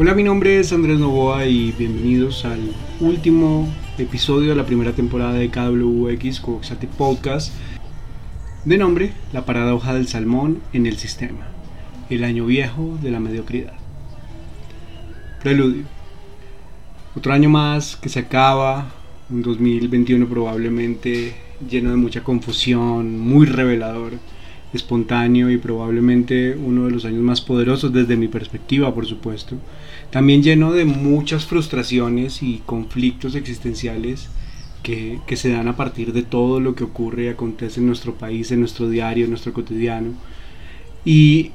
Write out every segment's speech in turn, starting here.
Hola, mi nombre es Andrés Novoa y bienvenidos al último episodio de la primera temporada de KWX Coxate Podcast de nombre La paradoja del salmón en el sistema, el año viejo de la mediocridad. Preludio. Otro año más que se acaba, un 2021 probablemente lleno de mucha confusión, muy revelador, espontáneo y probablemente uno de los años más poderosos desde mi perspectiva, por supuesto. También lleno de muchas frustraciones y conflictos existenciales que, que, se dan a partir de todo lo que ocurre y acontece en nuestro país, en nuestro diario, en nuestro cotidiano. Y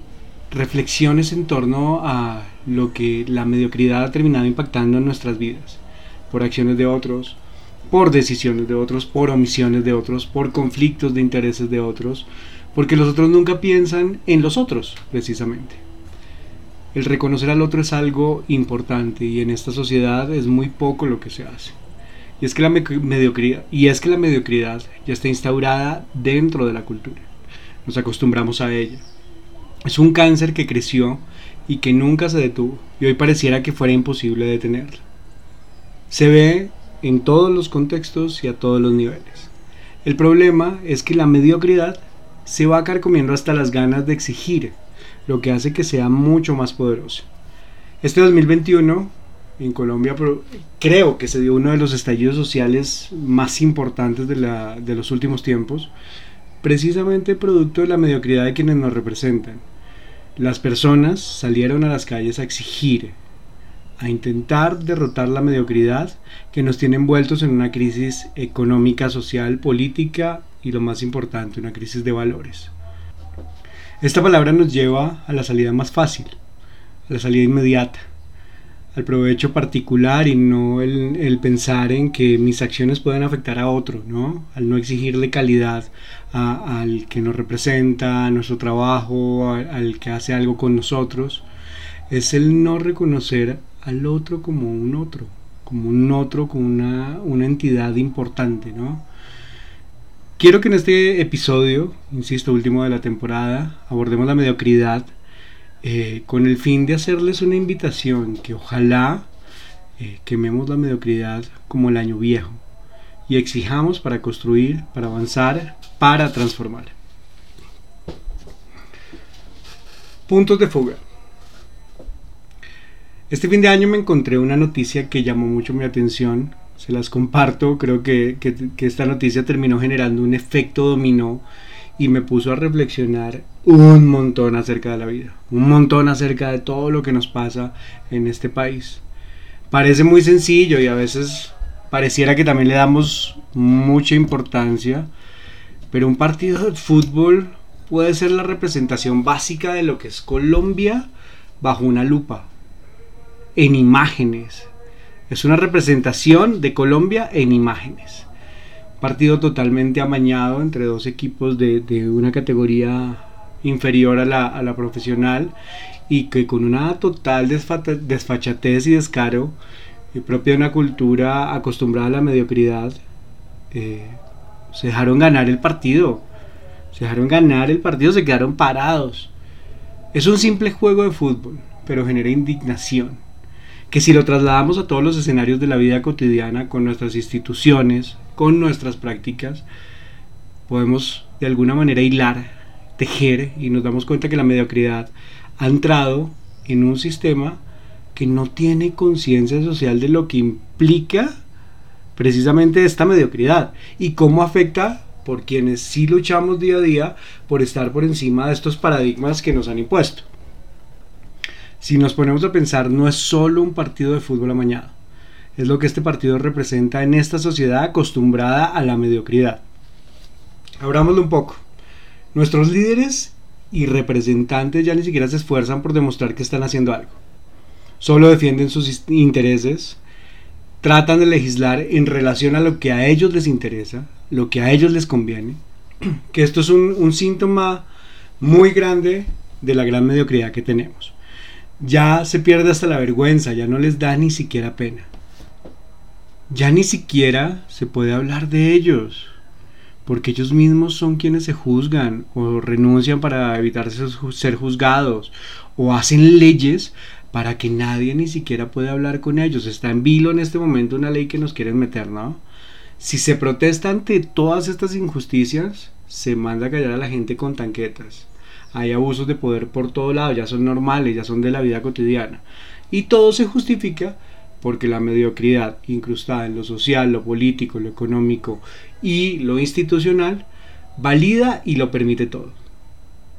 reflexiones en torno a lo que la mediocridad ha terminado impactando en nuestras vidas, por acciones de otros, por decisiones de otros, por omisiones de otros, por conflictos de intereses de otros, porque los otros nunca piensan en los otros, precisamente. El reconocer al otro es algo importante y en esta sociedad es muy poco lo que se hace. Y es que la mediocridad, y es que la mediocridad ya está instaurada dentro de la cultura. Nos acostumbramos a ella. Es un cáncer que creció y que nunca se detuvo y hoy pareciera que fuera imposible detenerla. Se ve en todos los contextos y a todos los niveles. El problema es que la mediocridad se va carcomiendo hasta las ganas de exigir, lo que hace que sea mucho más poderoso. Este 2021 en Colombia creo que se dio uno de los estallidos sociales más importantes de, la, de los últimos tiempos, precisamente producto de la mediocridad de quienes nos representan. Las personas salieron a las calles a exigir, a intentar derrotar la mediocridad que nos tiene envueltos en una crisis económica, social, política y lo más importante, una crisis de valores. Esta palabra nos lleva a la salida más fácil, a la salida inmediata, al provecho particular y no el, pensar en que mis acciones pueden afectar a otro, ¿no? Al no exigirle calidad al que nos representa, a nuestro trabajo, al que hace algo con nosotros. Es el no reconocer al otro como un otro, como un otro, como una, una entidad importante, ¿no? Quiero que en este episodio, insisto, último de la temporada, abordemos la mediocridad eh, con el fin de hacerles una invitación que ojalá eh, quememos la mediocridad como el año viejo y exijamos para construir, para avanzar, para transformar. Puntos de fuga. Este fin de año me encontré una noticia que llamó mucho mi atención. Se las comparto. Creo que, que, esta noticia terminó generando un efecto dominó y me puso a reflexionar un montón acerca de la vida. Un montón acerca de todo lo que nos pasa en este país. Parece muy sencillo y a veces pareciera que también le damos mucha importancia. Pero un partido de fútbol puede ser la representación básica de lo que es Colombia bajo una lupa en imágenes. Es una representación de Colombia en imágenes. Partido totalmente amañado entre dos equipos de, una categoría inferior a la, profesional y que con una total desfachatez y descaro eh, propia de una cultura acostumbrada a la mediocridad, eh, se dejaron ganar el partido. Se dejaron ganar el partido, se quedaron parados. Es un simple juego de fútbol, pero genera indignación que si lo trasladamos a todos los escenarios de la vida cotidiana, con nuestras instituciones, con nuestras prácticas, podemos de alguna manera hilar, tejer y nos damos cuenta que la mediocridad ha entrado en un sistema que no tiene conciencia social de lo que implica precisamente esta mediocridad y cómo afecta por quienes sí luchamos día a día por estar por encima de estos paradigmas que nos han impuesto si nos ponemos a pensar, no es solo un partido de fútbol amañado. Es lo que este partido representa en esta sociedad acostumbrada a la mediocridad. Abrámoslo un poco. Nuestros líderes y representantes ya ni siquiera se esfuerzan por demostrar que están haciendo algo. Solo defienden sus intereses, tratan de legislar en relación a lo que a ellos les interesa, lo que a ellos les conviene. Que esto es un, un síntoma muy grande de la gran mediocridad que tenemos ya se pierde hasta la vergüenza, ya no les da ni siquiera pena. Ya ni siquiera se puede hablar de ellos, porque ellos mismos son quienes se juzgan o renuncian para evitar ser juzgados o hacen leyes para que nadie ni siquiera pueda hablar con ellos. Está en vilo en este momento una ley que nos quieren meter, ¿no? Si se protesta ante todas estas injusticias, se manda a callar a la gente con tanquetas. Hay abusos de poder por todo lado, ya son normales, ya son de la vida cotidiana. Y todo se justifica porque la mediocridad incrustada en lo social, lo político, lo económico y lo institucional valida y lo permite todo.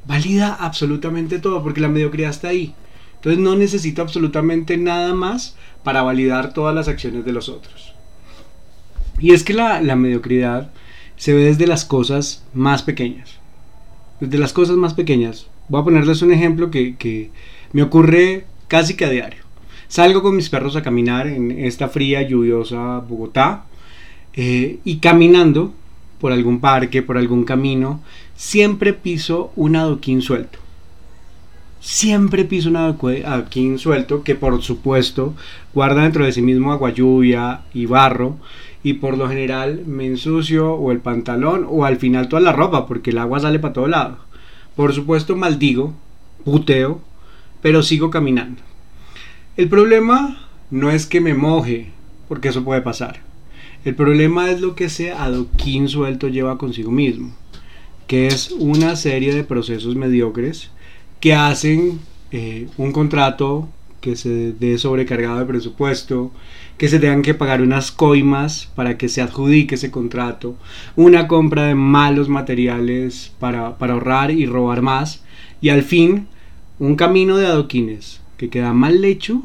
Valida absolutamente todo porque la mediocridad está ahí. Entonces no necesita absolutamente nada más para validar todas las acciones de los otros. Y es que la, mediocridad se ve desde las cosas más pequeñas. Desde las cosas más pequeñas. Voy a ponerles un ejemplo que, me ocurre casi que a diario. Salgo con mis perros a caminar en esta fría, lluviosa Bogotá eh, y caminando por algún parque, por algún camino, siempre piso un adoquín suelto siempre piso un adoquín suelto que por supuesto guarda dentro de sí mismo agua lluvia y barro y por lo general me ensucio o el pantalón o al final toda la ropa porque el agua sale para todo lado. Por supuesto maldigo, puteo, pero sigo caminando. El problema no es que me moje, porque eso puede pasar. El problema es lo que ese adoquín suelto lleva consigo mismo, que es una serie de procesos mediocres que hacen eh, un contrato que se dé sobrecargado de presupuesto, que se tengan que pagar unas coimas para que se adjudique ese contrato, una compra de malos materiales para, ahorrar y robar más, y al fin un camino de adoquines que queda mal hecho,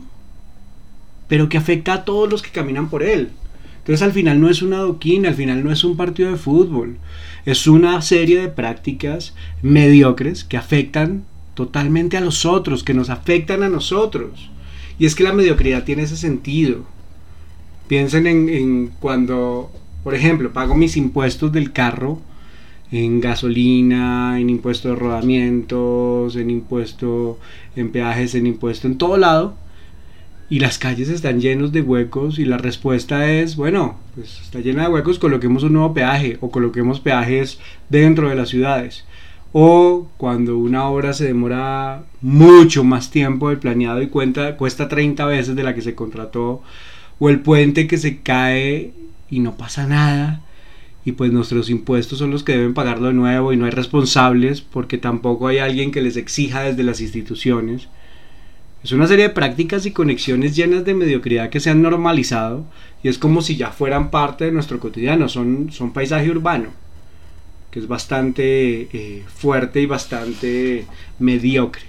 pero que afecta a todos los que caminan por él. Entonces al final no es un adoquín, al final no es un partido de fútbol, es una serie de prácticas mediocres que afectan totalmente a los otros, que nos afectan a nosotros. Y es que la mediocridad tiene ese sentido. Piensen en, cuando, por ejemplo, pago mis impuestos del carro en gasolina, en impuesto de rodamientos, en impuesto en peajes, en impuesto en todo lado. Y las calles están llenos de huecos y la respuesta es, bueno, pues está llena de huecos, coloquemos un nuevo peaje o coloquemos peajes dentro de las ciudades o cuando una obra se demora mucho más tiempo del planeado y cuenta, cuesta 30 veces de la que se contrató, o el puente que se cae y no pasa nada, y pues nuestros impuestos son los que deben pagarlo de nuevo y no hay responsables porque tampoco hay alguien que les exija desde las instituciones. Es una serie de prácticas y conexiones llenas de mediocridad que se han normalizado y es como si ya fueran parte de nuestro cotidiano, son, son paisaje urbano que es bastante eh, fuerte y bastante mediocre.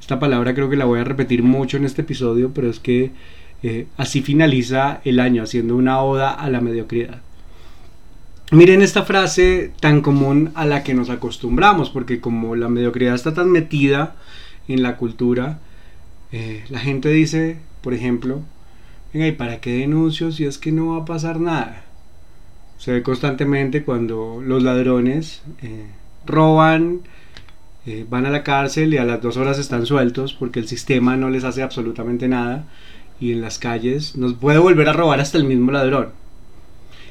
Esta palabra creo que la voy a repetir mucho en este episodio, pero es que eh, así finaliza el año, haciendo una oda a la mediocridad. Miren esta frase tan común a la que nos acostumbramos, porque como la mediocridad está tan metida en la cultura, eh, la gente dice, por ejemplo, venga, ¿y para qué denuncio si es que no va a pasar nada? Se ve constantemente cuando los ladrones eh, roban, eh, van a la cárcel y a las dos horas están sueltos porque el sistema no les hace absolutamente nada y en las calles nos puede volver a robar hasta el mismo ladrón.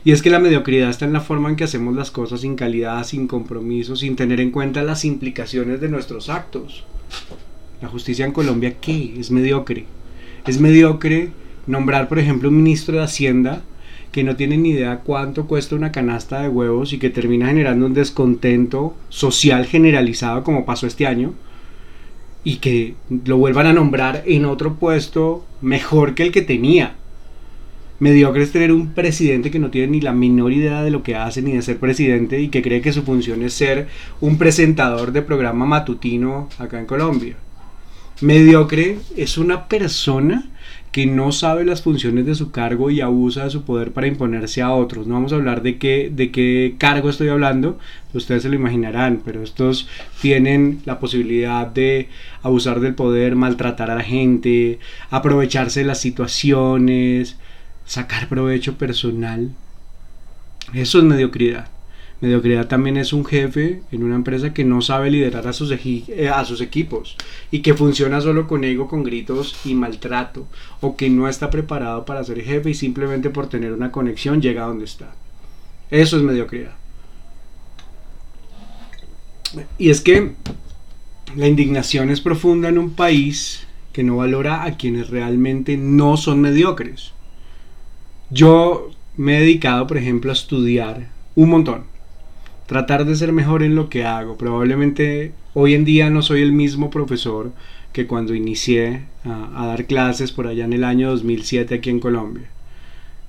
Y es que la mediocridad está en la forma en que hacemos las cosas sin calidad, sin compromiso, sin tener en cuenta las implicaciones de nuestros actos. La justicia en Colombia, ¿qué? Es mediocre. Es mediocre nombrar, por ejemplo, un ministro de Hacienda que no tienen ni idea cuánto cuesta una canasta de huevos y que termina generando un descontento social generalizado como pasó este año y que lo vuelvan a nombrar en otro puesto mejor que el que tenía. Mediocre es tener un presidente que no tiene ni la menor idea de lo que hace ni de ser presidente y que cree que su función es ser un presentador de programa matutino acá en Colombia. Mediocre es una persona que no sabe las funciones de su cargo y abusa de su poder para imponerse a otros. No vamos a hablar de qué, de qué cargo estoy hablando, ustedes se lo imaginarán, pero estos tienen la posibilidad de abusar del poder, maltratar a la gente, aprovecharse de las situaciones, sacar provecho personal. Eso es mediocridad. Mediocridad también es un jefe en una empresa que no sabe liderar a sus, eh, a sus equipos y que funciona solo con ego, con gritos y maltrato, o que no está preparado para ser jefe y simplemente por tener una conexión llega a donde está. Eso es mediocridad. Y es que la indignación es profunda en un país que no valora a quienes realmente no son mediocres. Yo me he dedicado, por ejemplo, a estudiar un montón. Tratar de ser mejor en lo que hago. Probablemente hoy en día no soy el mismo profesor que cuando inicié a, dar clases por allá en el año 2007 aquí en Colombia.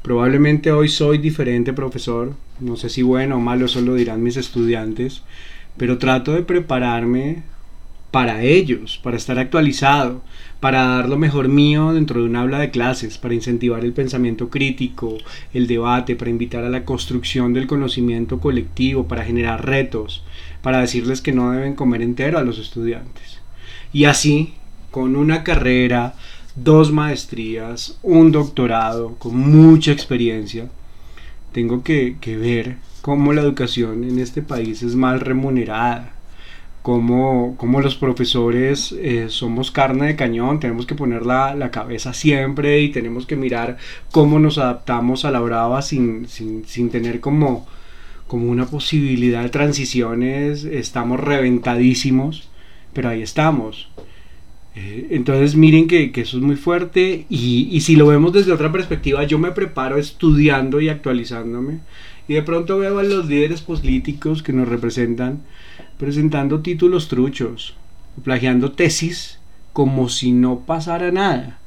Probablemente hoy soy diferente profesor, no sé si bueno o malo, eso lo dirán mis estudiantes, pero trato de prepararme para ellos, para estar actualizado, para dar lo mejor mío dentro de un aula de clases, para incentivar el pensamiento crítico, el debate, para invitar a la construcción del conocimiento colectivo, para generar retos, para decirles que no deben comer entero a los estudiantes. Y así, con una carrera, dos maestrías, un doctorado, con mucha experiencia, tengo que, ver cómo la educación en este país es mal remunerada, cómo, los profesores eh, somos carne de cañón, tenemos que poner la, cabeza siempre y tenemos que mirar cómo nos adaptamos a la brava sin, sin tener como, como una posibilidad de transiciones, estamos reventadísimos, pero ahí estamos. Eh, entonces miren que, eso es muy fuerte y, si lo vemos desde otra perspectiva, yo me preparo estudiando y actualizándome y de pronto veo a los líderes políticos que nos representan presentando títulos truchos, plagiando tesis como si no pasara nada.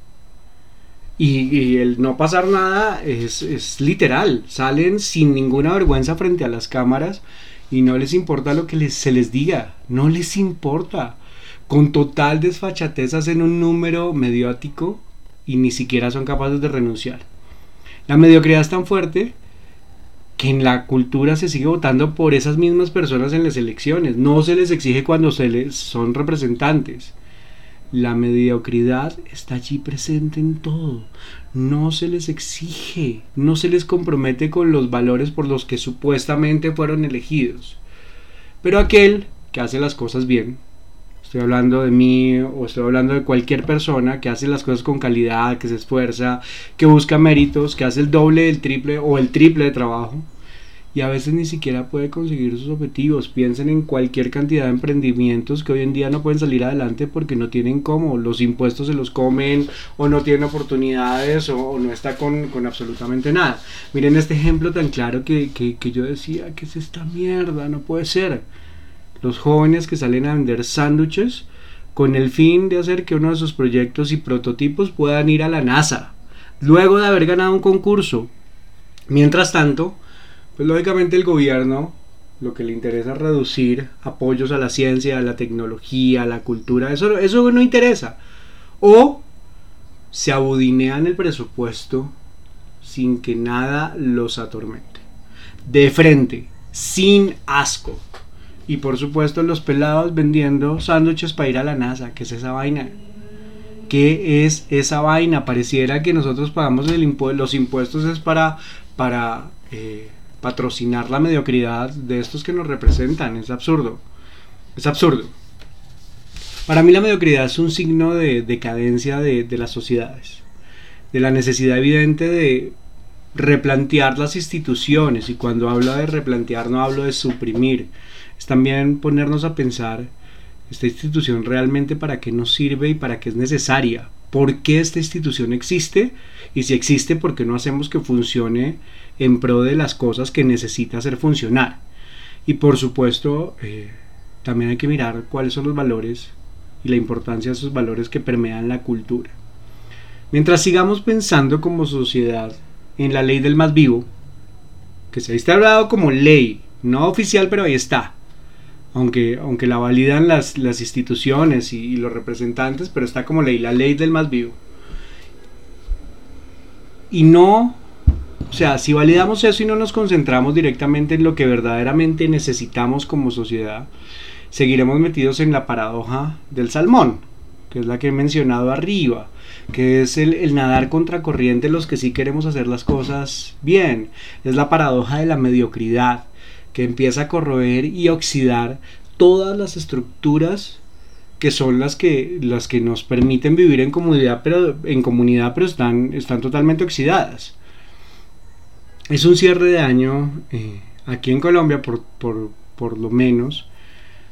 Y, el no pasar nada es, es literal, salen sin ninguna vergüenza frente a las cámaras y no les importa lo que se les diga, no les importa con total desfachatez hacen un número mediático y ni siquiera son capaces de renunciar. La mediocridad es tan fuerte que en la cultura se sigue votando por esas mismas personas en las elecciones. No se les exige cuando se les son representantes. La mediocridad está allí presente en todo. No se les exige, no se les compromete con los valores por los que supuestamente fueron elegidos. Pero aquel que hace las cosas bien estoy hablando de mí o estoy hablando de cualquier persona que hace las cosas con calidad, que se esfuerza, que busca méritos, que hace el doble, el triple o el triple de trabajo y a veces ni siquiera puede conseguir sus objetivos. Piensen en cualquier cantidad de emprendimientos que hoy en día no pueden salir adelante porque no tienen cómo, los impuestos se los comen o no tienen oportunidades o, no está con, absolutamente nada. Miren este ejemplo tan claro que, que yo decía, que es esta mierda? No puede ser los jóvenes que salen a vender sándwiches con el fin de hacer que uno de sus proyectos y prototipos puedan ir a la NASA, luego de haber ganado un concurso. Mientras tanto, pues lógicamente el gobierno lo que le interesa es reducir apoyos a la ciencia, a la tecnología, a la cultura, eso, eso no interesa. O se abudinean el presupuesto sin que nada los atormente. De frente, sin asco. Y por supuesto los pelados vendiendo sándwiches para ir a la NASA. ¿Qué es esa vaina? ¿Qué es esa vaina? Pareciera que nosotros pagamos el los impuestos es para, para eh, patrocinar la mediocridad de estos que nos representan. Es absurdo. Es absurdo. Para mí la mediocridad es un signo de decadencia de, las sociedades. De la necesidad evidente de replantear las instituciones. Y cuando hablo de replantear no hablo de suprimir es también ponernos a pensar esta institución realmente para qué nos sirve y para qué es necesaria, por qué esta institución existe y si existe, por qué no hacemos que funcione en pro de las cosas que necesita hacer funcionar. Y por supuesto, eh, también hay que mirar cuáles son los valores y la importancia de esos valores que permean la cultura. Mientras sigamos pensando como sociedad en la ley del más vivo, que se ha instaurado como ley, no oficial, pero ahí está, aunque, aunque la validan las, las instituciones y, los representantes, pero está como ley, la ley del más vivo. Y no, o sea, si validamos eso y no nos concentramos directamente en lo que verdaderamente necesitamos como sociedad, seguiremos metidos en la paradoja del salmón, que es la que he mencionado arriba, que es el, el nadar contracorriente los que sí queremos hacer las cosas bien, es la paradoja de la mediocridad que empieza a corroer y oxidar todas las estructuras que son las que, las que nos permiten vivir en comunidad, pero, en comunidad, pero están, están totalmente oxidadas. Es un cierre de año eh, aquí en Colombia, por, por, por lo menos,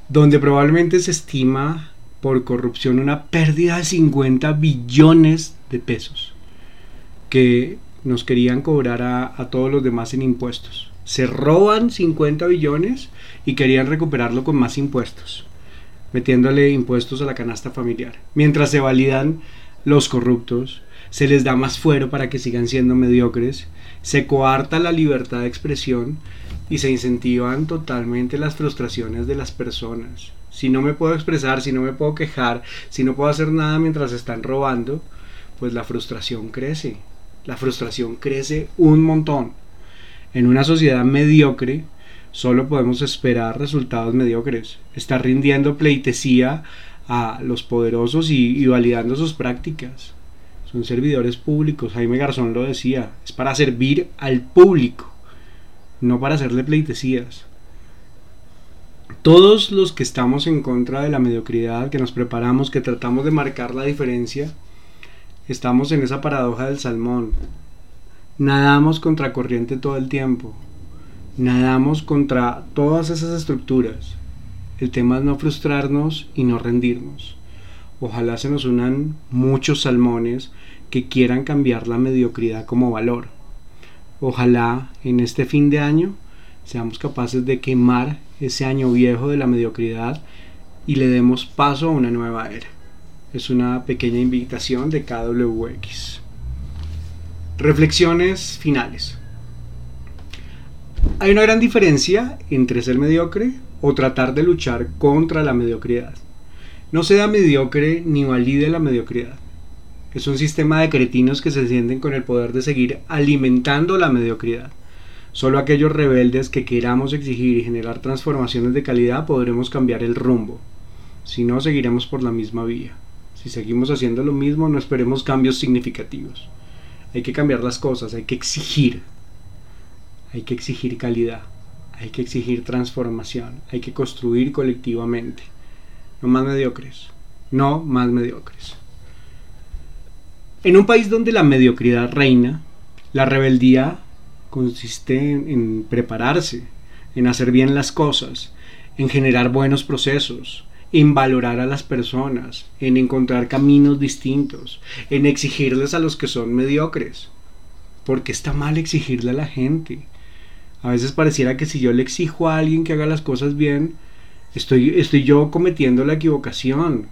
donde probablemente se estima por corrupción una pérdida de 50 billones de pesos que nos querían cobrar a, a todos los demás en impuestos. Se roban 50 billones y querían recuperarlo con más impuestos, metiéndole impuestos a la canasta familiar. Mientras se validan los corruptos, se les da más fuero para que sigan siendo mediocres, se coarta la libertad de expresión y se incentivan totalmente las frustraciones de las personas. Si no me puedo expresar, si no me puedo quejar, si no puedo hacer nada mientras están robando, pues la frustración crece. La frustración crece un montón. En una sociedad mediocre, solo podemos esperar resultados mediocres. Está rindiendo pleitesía a los poderosos y, validando sus prácticas. Son servidores públicos, Jaime Garzón lo decía, es para servir al público, no para hacerle pleitesías. Todos los que estamos en contra de la mediocridad, que nos preparamos, que tratamos de marcar la diferencia, estamos en esa paradoja del salmón. Nadamos contra corriente todo el tiempo. Nadamos contra todas esas estructuras. El tema es no frustrarnos y no rendirnos. Ojalá se nos unan muchos salmones que quieran cambiar la mediocridad como valor. Ojalá en este fin de año seamos capaces de quemar ese año viejo de la mediocridad y le demos paso a una nueva era. Es una pequeña invitación de KWX. Reflexiones finales. Hay una gran diferencia entre ser mediocre o tratar de luchar contra la mediocridad. No sea mediocre ni valide la mediocridad. Es un sistema de cretinos que se sienten con el poder de seguir alimentando la mediocridad. Solo aquellos rebeldes que queramos exigir y generar transformaciones de calidad podremos cambiar el rumbo. Si no, seguiremos por la misma vía. Si seguimos haciendo lo mismo, no esperemos cambios significativos. Hay que cambiar las cosas, hay que exigir. Hay que exigir calidad hay que exigir transformación, hay que construir colectivamente. No más mediocres, no más mediocres. En un país donde la mediocridad reina, la rebeldía consiste en, prepararse, en hacer bien las cosas, en generar buenos procesos, en valorar a las personas, en encontrar caminos distintos, en exigirles a los que son mediocres. Porque está mal exigirle a la gente. A veces pareciera que si yo le exijo a alguien que haga las cosas bien, estoy, estoy yo cometiendo la equivocación.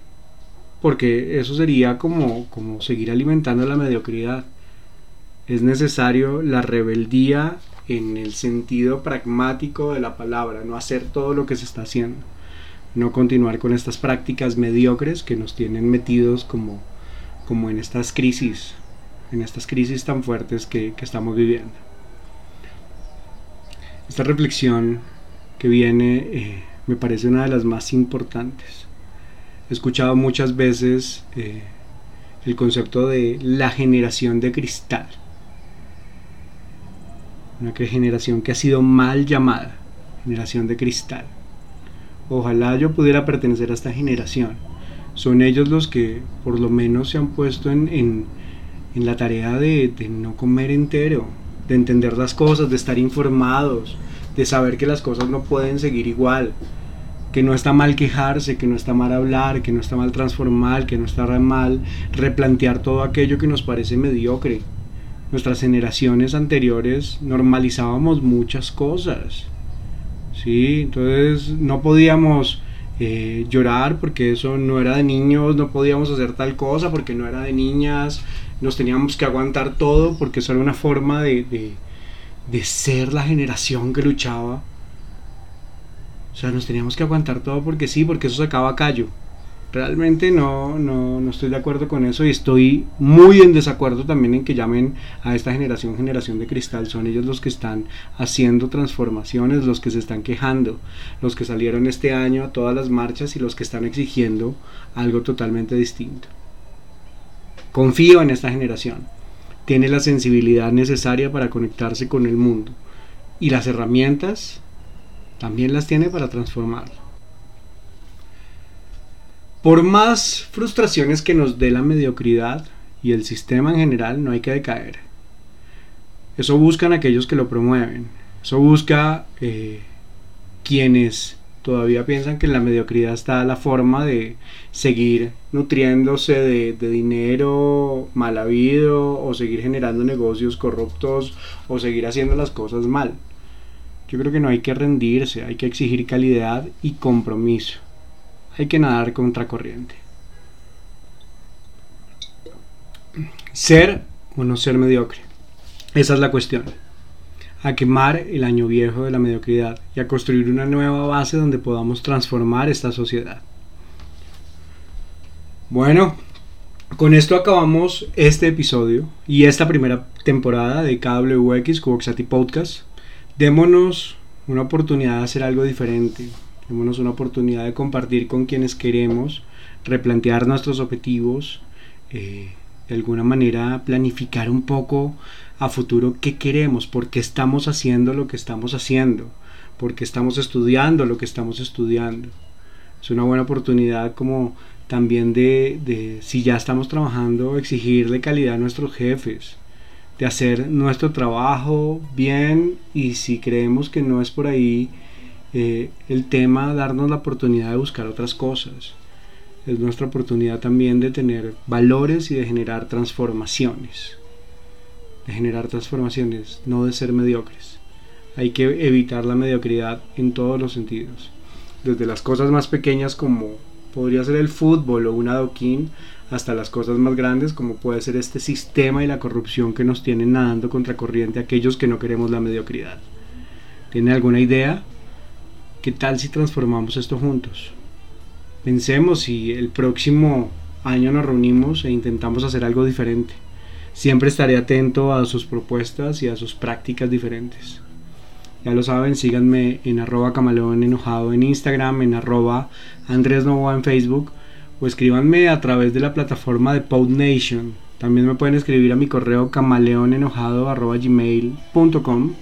Porque eso sería como, como seguir alimentando la mediocridad. Es necesario la rebeldía en el sentido pragmático de la palabra, no hacer todo lo que se está haciendo, no continuar con estas prácticas mediocres que nos tienen metidos como, como en estas crisis, en estas crisis tan fuertes que, que estamos viviendo. Esta reflexión que viene eh, me parece una de las más importantes. He escuchado muchas veces eh, el concepto de la generación de cristal. Una generación que ha sido mal llamada, generación de cristal. Ojalá yo pudiera pertenecer a esta generación. Son ellos los que por lo menos se han puesto en, la tarea de no comer entero, de entender las cosas, de estar informados, de saber que las cosas no pueden seguir igual, que no está mal quejarse, que no está mal hablar, que no está mal transformar, que no está mal replantear todo aquello que nos parece mediocre. Nuestras generaciones anteriores normalizábamos muchas cosas. Sí, entonces no podíamos eh, llorar porque eso no era de niños, no podíamos hacer tal cosa porque no era de niñas, nos teníamos que aguantar todo porque eso era una forma de, de, de ser la generación que luchaba. O sea, nos teníamos que aguantar todo porque sí, porque eso sacaba callo. Realmente no, no, no estoy de acuerdo con eso y estoy muy en desacuerdo también en que llamen a esta generación generación de cristal. Son ellos los que están haciendo transformaciones, los que se están quejando, los que salieron este año a todas las marchas y los que están exigiendo algo totalmente distinto. Confío en esta generación. Tiene la sensibilidad necesaria para conectarse con el mundo y las herramientas también las tiene para transformarlo. Por más frustraciones que nos dé la mediocridad y el sistema en general, no hay que decaer. Eso buscan aquellos que lo promueven. Eso busca eh, quienes todavía piensan que en la mediocridad está la forma de seguir nutriéndose de, dinero mal habido o seguir generando negocios corruptos o seguir haciendo las cosas mal. Yo creo que no hay que rendirse, hay que exigir calidad y compromiso. Hay que nadar contracorriente. Ser o no ser mediocre. Esa es la cuestión a quemar el año viejo de la mediocridad y a construir una nueva base donde podamos transformar esta sociedad. Bueno, con esto acabamos este episodio y esta primera temporada de KWX Cuboxati Podcast. Démonos una oportunidad de hacer algo diferente. Démonos una oportunidad de compartir con quienes queremos, replantear nuestros objetivos, eh, de alguna manera planificar un poco a futuro qué queremos, por qué estamos haciendo lo que estamos haciendo, por qué estamos estudiando lo que estamos estudiando. Es una buena oportunidad como también de, si ya estamos trabajando, exigirle calidad a nuestros jefes, de hacer nuestro trabajo bien y si creemos que no es por ahí eh, el tema, darnos la oportunidad de buscar otras cosas. Es nuestra oportunidad también de tener valores y de generar transformaciones generar transformaciones, no de ser mediocres. Hay que evitar la mediocridad en todos los sentidos, desde las cosas más pequeñas como podría ser el fútbol o un adoquín, hasta las cosas más grandes como puede ser este sistema y la corrupción que nos tienen nadando contra corriente aquellos que no queremos la mediocridad. ¿Tiene alguna idea? ¿Qué tal si transformamos esto juntos? Pensemos si el próximo año nos reunimos e intentamos hacer algo diferente. Siempre estaré atento a sus propuestas y a sus prácticas diferentes. Ya lo saben, síganme en arroba camaleón enojado en Instagram, en arroba Andrés en Facebook o escríbanme a través de la plataforma de PodNation. También me pueden escribir a mi correo camaleonenojado.gmail.com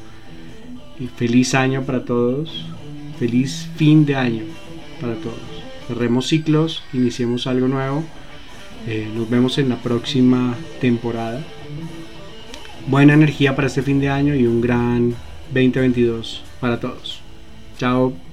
Y feliz año para todos. Feliz fin de año para todos. Cerremos ciclos, iniciemos algo nuevo. Eh, nos vemos en la próxima temporada. Buena energía para este fin de año y un gran 2022 para todos. Chao.